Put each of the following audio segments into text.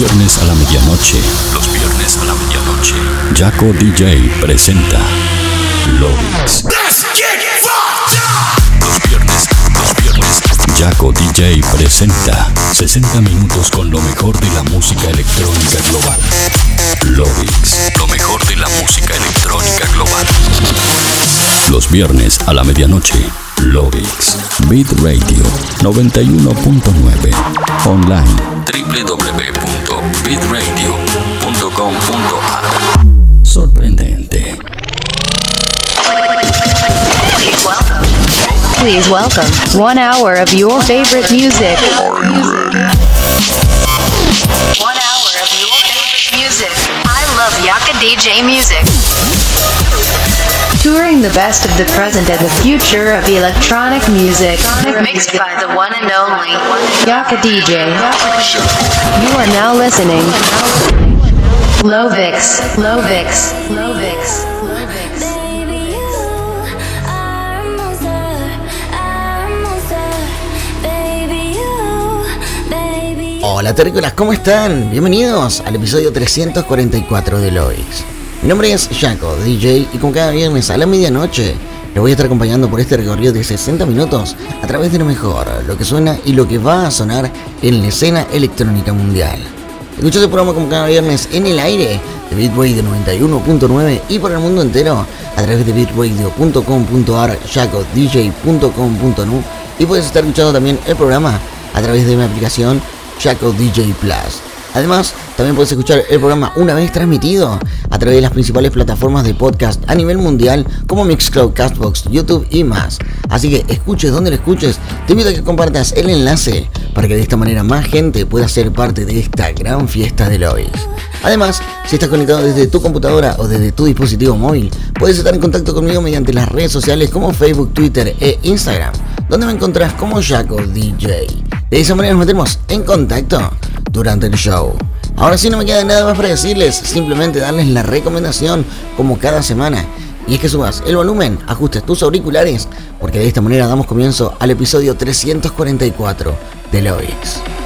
viernes a la medianoche. Los viernes a la medianoche. Jaco DJ presenta Lobix. Los viernes, los viernes. Jaco DJ presenta 60 minutos con lo mejor de la música electrónica global. Lobix, lo mejor de la música electrónica global. Los viernes a la medianoche. Lobix. Beat Radio 91.9. Online. Sorprendente. Please welcome one hour of your favorite music. One hour of your favorite music. I love Yaka DJ music. Touring the best of the present and the future of electronic music. Mixed by the one and only Yaka DJ. You are now listening. Lovix, Lovix, Lovix, Lovix. Baby, you are a monster, a monster. Baby, you, baby. Hola terrícolas, ¿cómo están? Bienvenidos al episodio 344 de Loix. Mi nombre es Jaco, DJ, y como cada viernes a la medianoche les voy a estar acompañando por este recorrido de 60 minutos a través de lo mejor, lo que suena y lo que va a sonar en la escena electrónica mundial. Escucha este programa como cada viernes en el aire de Bitradio 91.9 y por el mundo entero a través de bitradio.com.ar, jacodj.com.nu y puedes estar escuchando también el programa a través de mi aplicación Chaco DJ Plus. Además, también puedes escuchar el programa una vez transmitido a través de las principales plataformas de podcast a nivel mundial como Mixcloud, Castbox, YouTube y más. Así que escuches donde lo escuches, te invito a que compartas el enlace para que de esta manera más gente pueda ser parte de esta gran fiesta de lobbies. Además, si estás conectado desde tu computadora o desde tu dispositivo móvil, puedes estar en contacto conmigo mediante las redes sociales como Facebook, Twitter e Instagram, donde me encontrás como Jaco DJ. De esa manera nos metemos en contacto durante el show. Ahora sí no me queda nada más para decirles, simplemente darles la recomendación como cada semana. Y es que subas el volumen, ajustes tus auriculares, porque de esta manera damos comienzo al episodio 344 de Loix.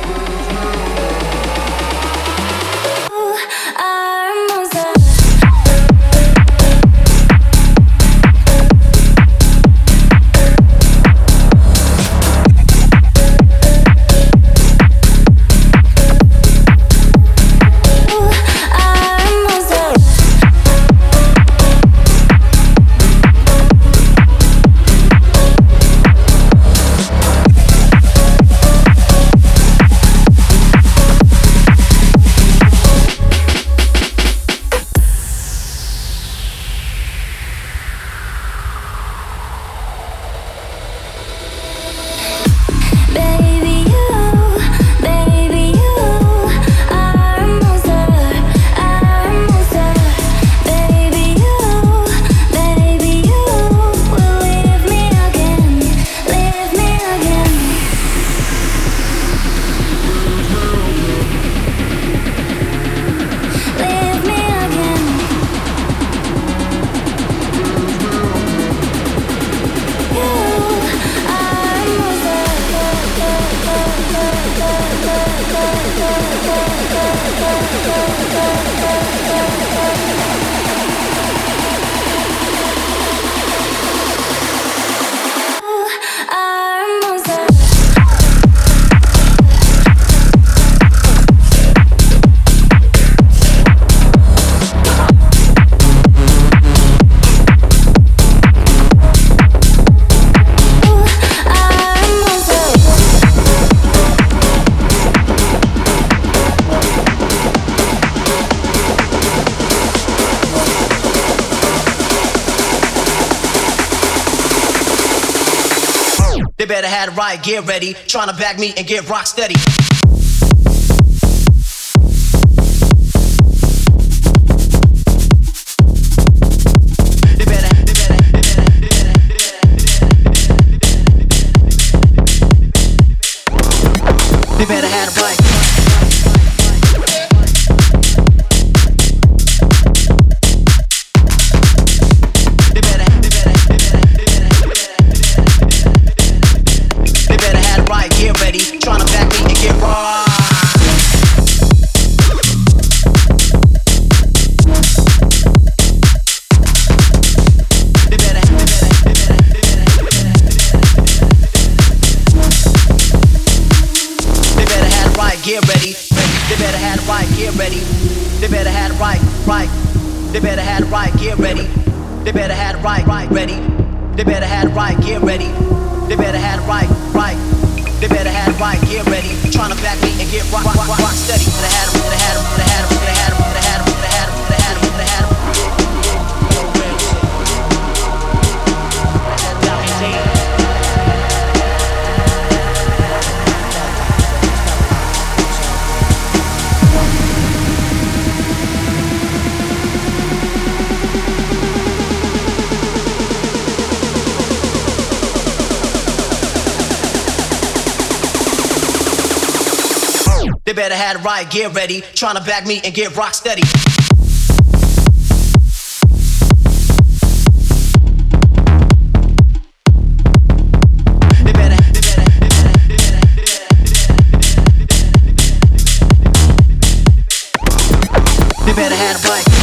Better have the riot gear ready, trying to back me and get rock steady. They better have right, get ready. They better have right, right. They better have right, get ready. Tryna to back me and get right, right, right. They better have a riot gear ready, trying to back me and get rock steady. They better have a bike.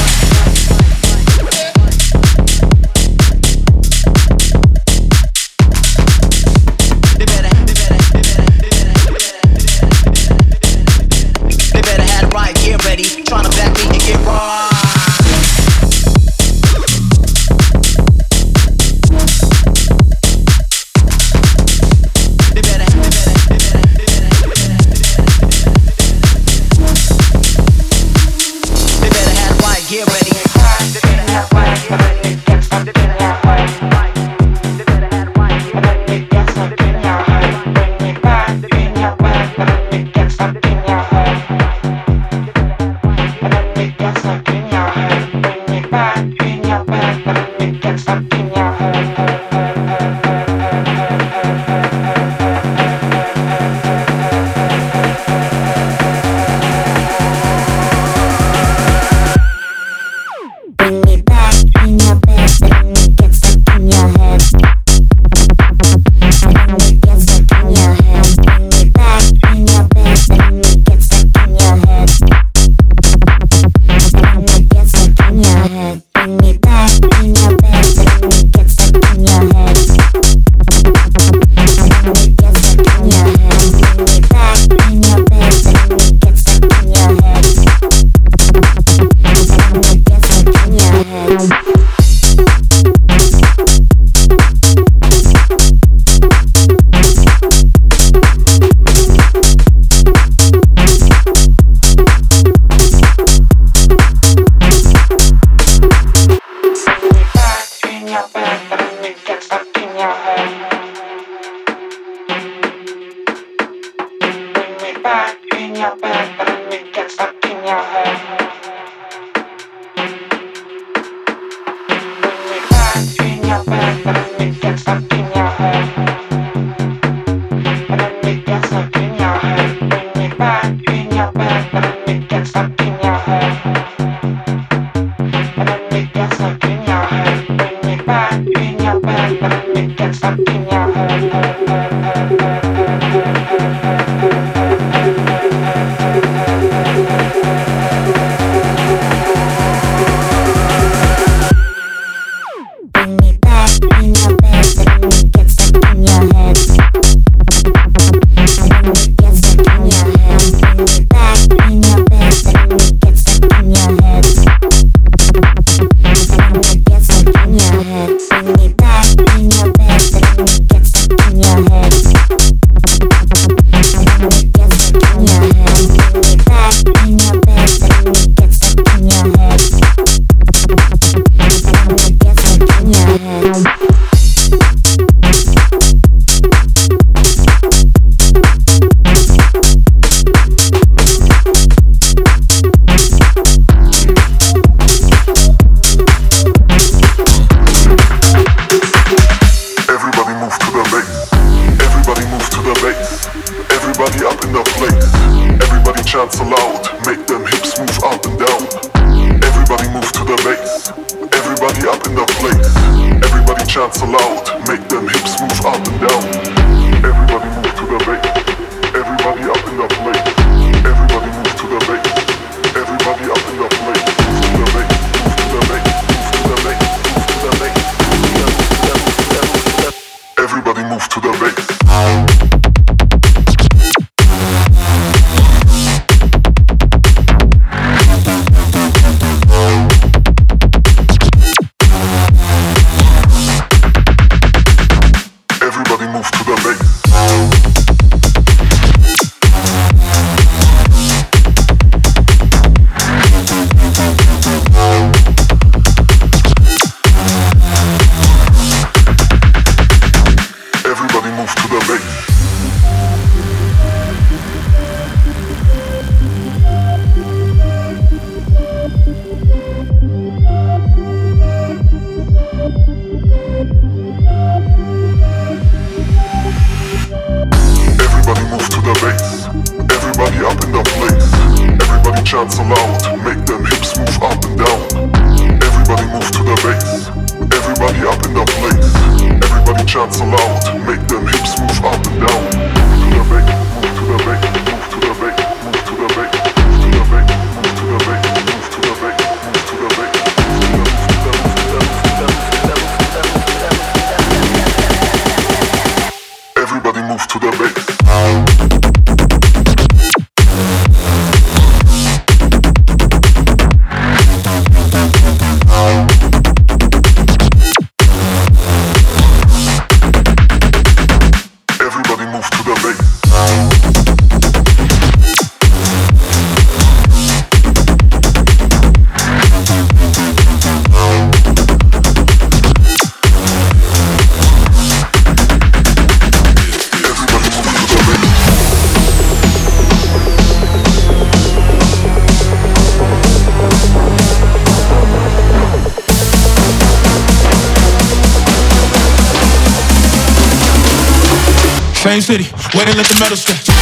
Spain City, waiting let the metal stretch.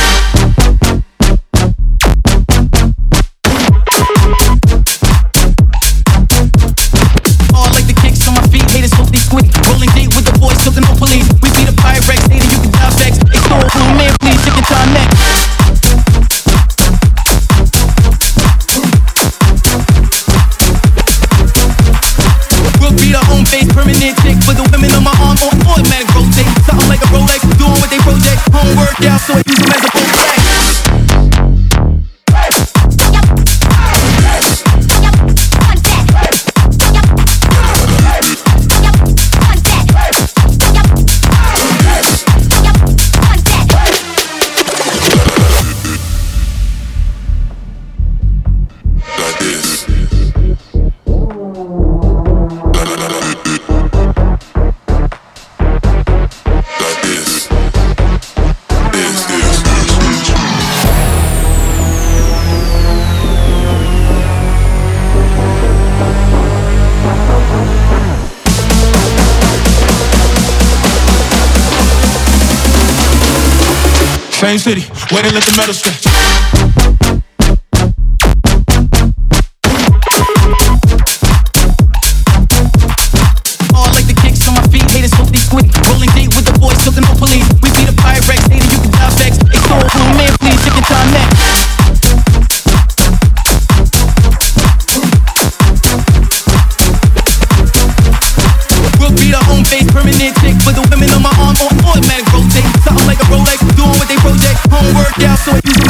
Rolex, doing what they project. homework, yeah, so I use them as a Way to let the metal stretch. Yeah. so you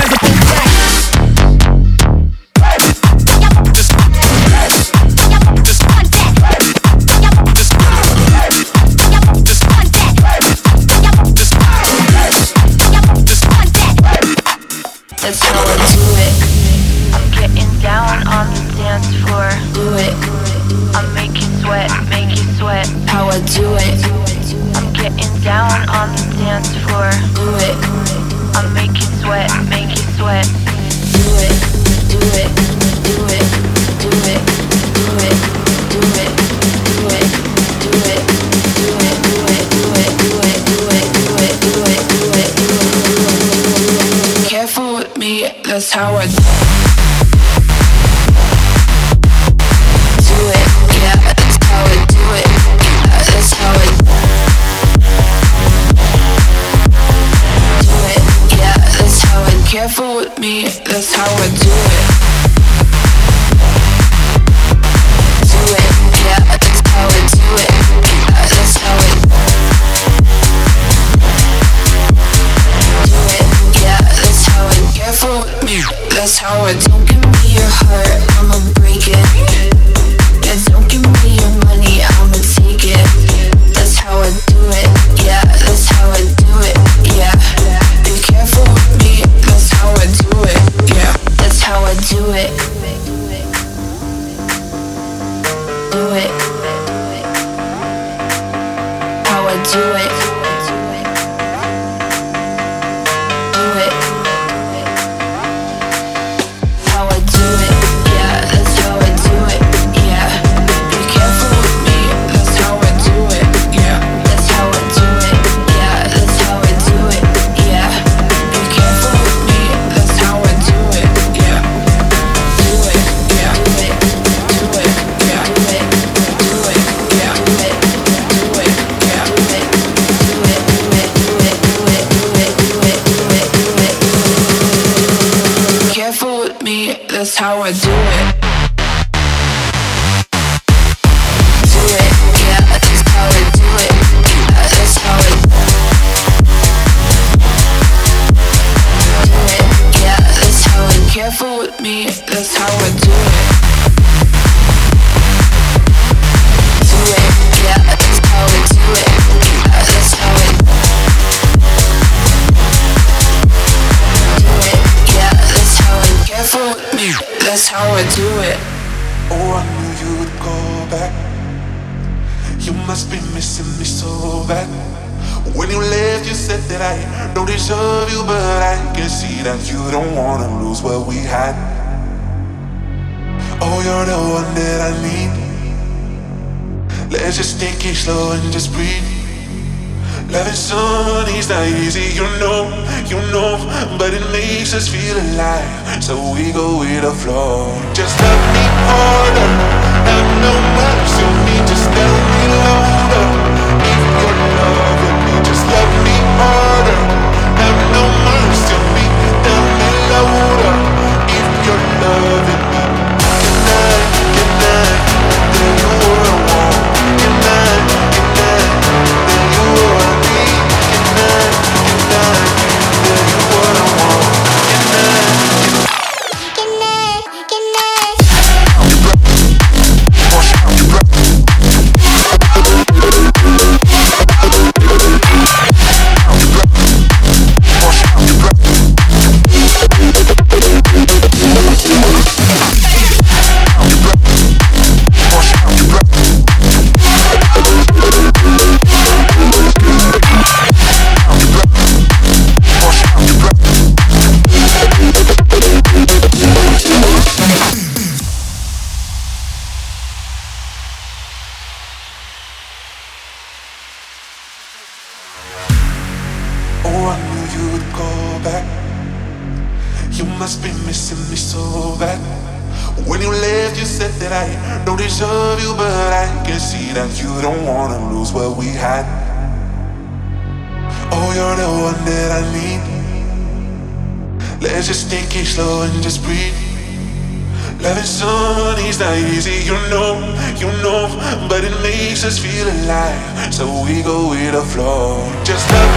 just feel alive, so we go with the flow. Just love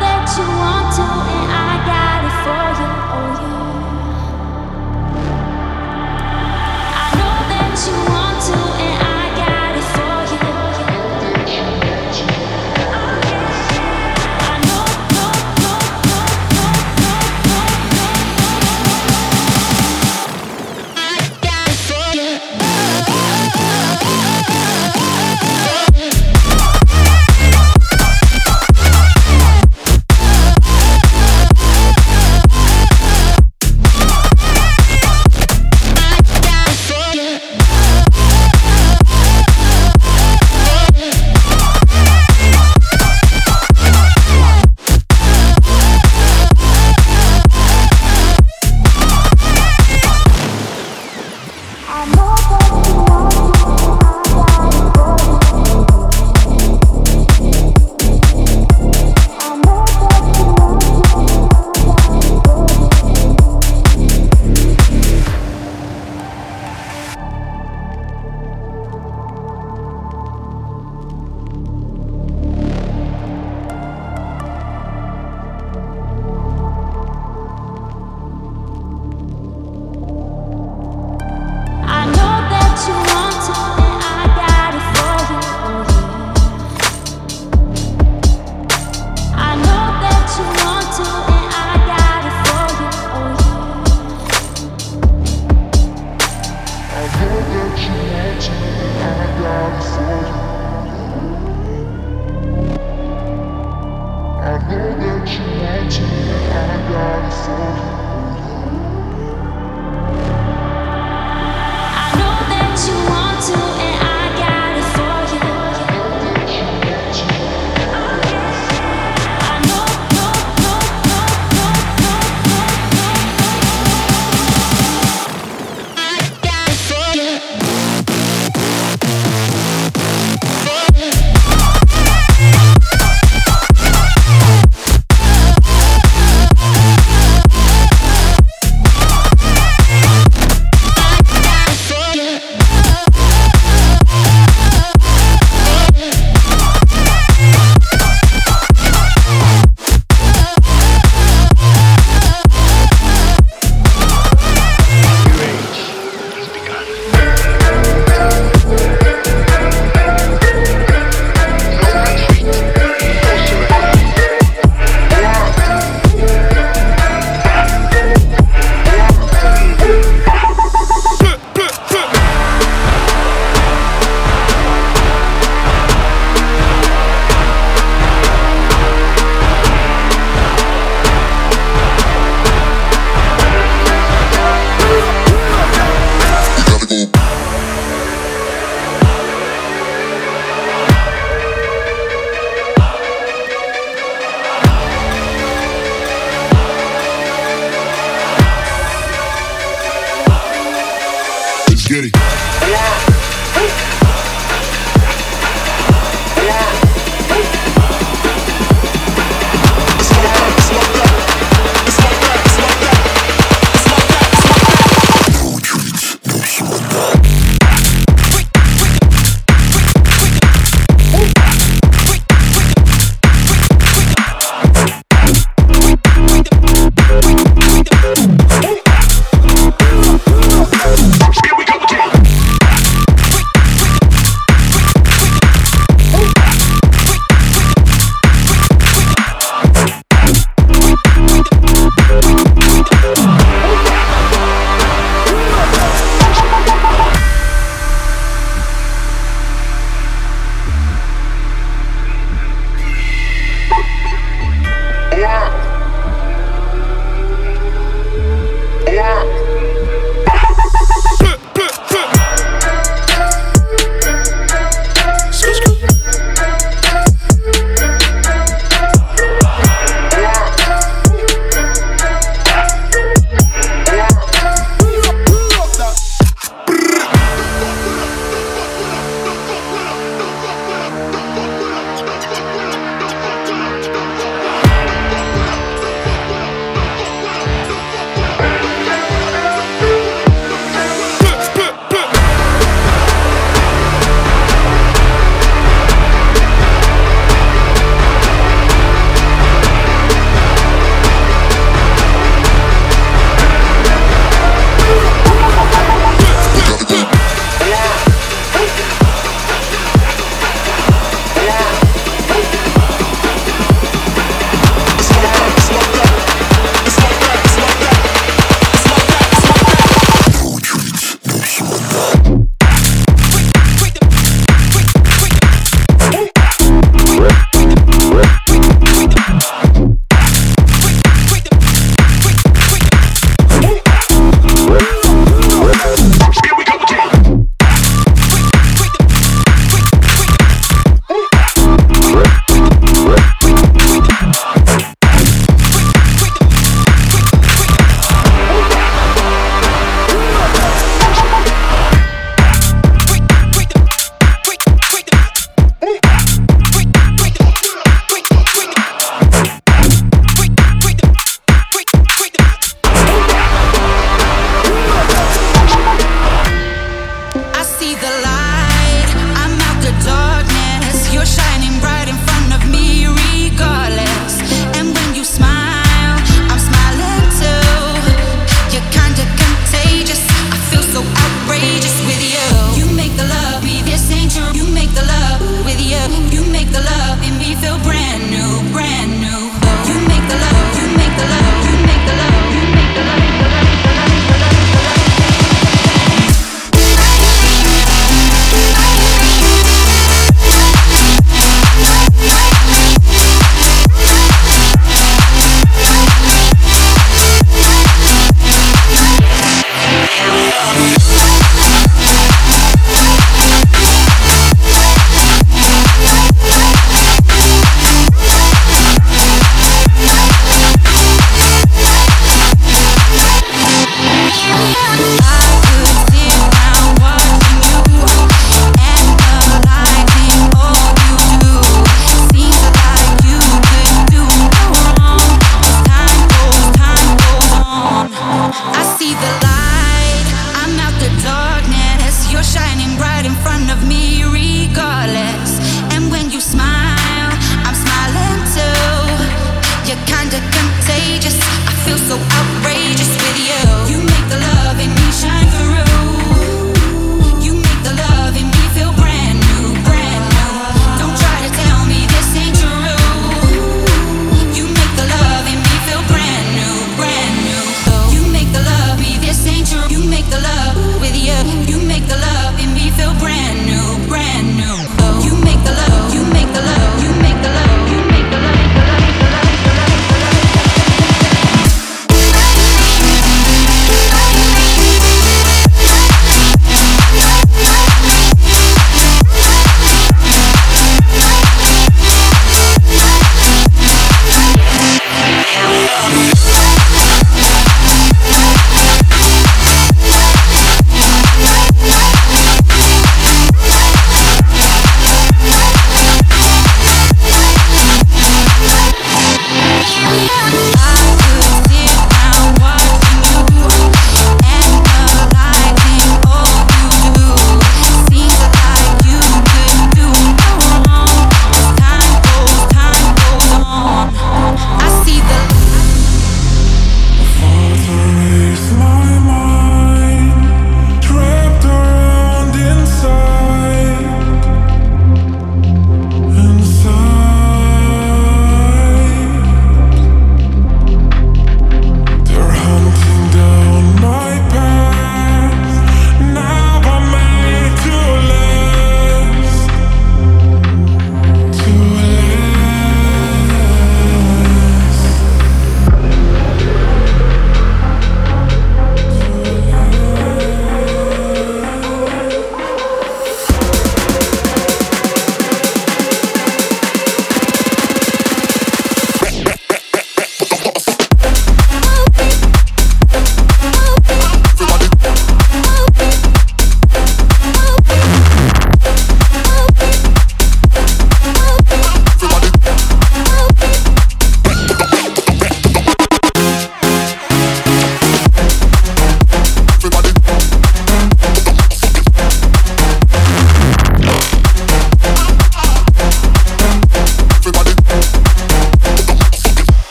that you want to, and I got it for you. Oh, yeah.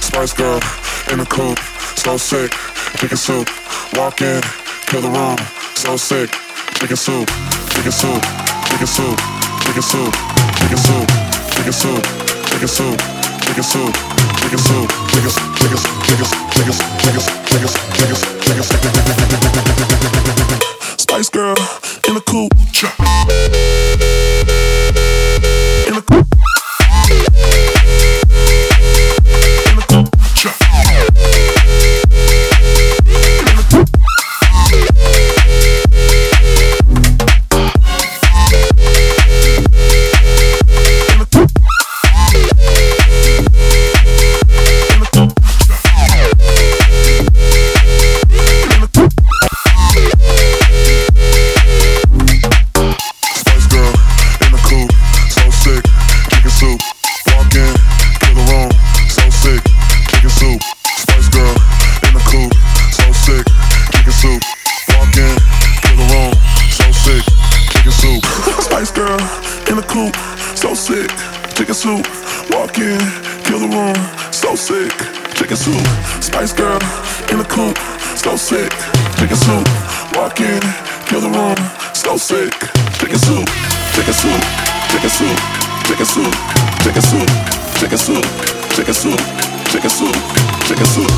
Spice girl in the coop, so sick, chicken soup. Walk in, kill the room, so sick, chicken soup, chicken soup, chicken soup, chicken soup, chicken soup, chicken soup, chicken soup, chicken soup, chicken soup, chicken chicken chicken chicken chicken chicken chicken chicken chicken Spice girl in a coop. seconds.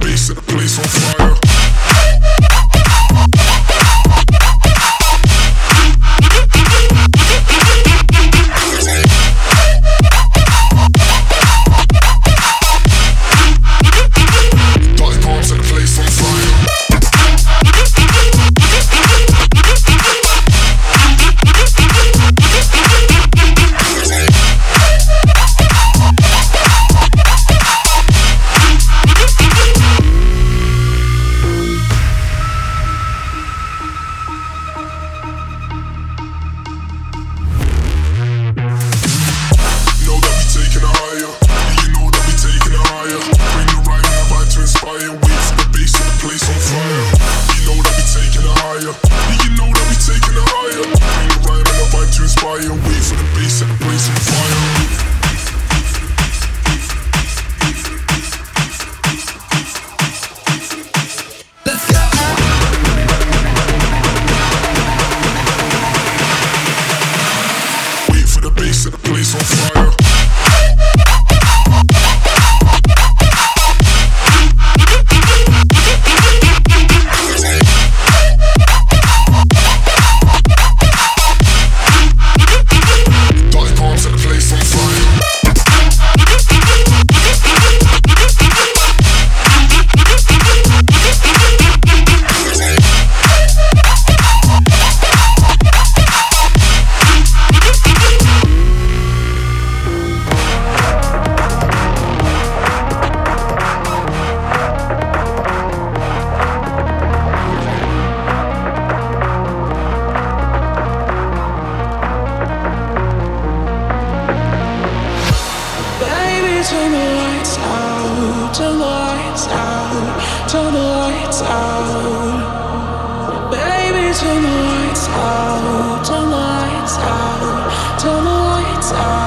bass set the place on fire. turn the lights out, turn the lights out. Baby, turn the lights out, turn the lights out, turn the lights out.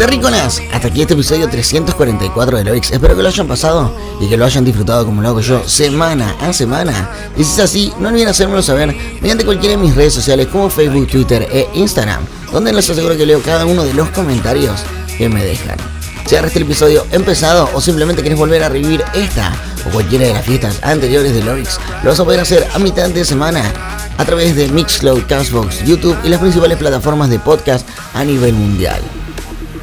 Terrícolas, hasta aquí este episodio 344 de Loix. Espero que lo hayan pasado y que lo hayan disfrutado como lo hago yo, semana a semana. Y si es así, no olviden hacérmelo saber mediante cualquiera de mis redes sociales como Facebook, Twitter e Instagram, donde les aseguro que leo cada uno de los comentarios que me dejan. Si agarraste el episodio empezado o simplemente querés volver a revivir esta o cualquiera de las fiestas anteriores de Loix, lo vas a poder hacer a mitad de semana a través de Mixcloud, Castbox, YouTube y las principales plataformas de podcast a nivel mundial.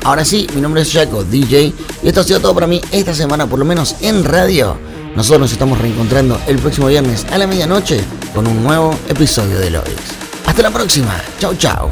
Ahora sí, mi nombre es Jaco, DJ, y esto ha sido todo para mí esta semana, por lo menos en radio. Nosotros nos estamos reencontrando el próximo viernes a la medianoche con un nuevo episodio de Loix. Hasta la próxima, chao chao.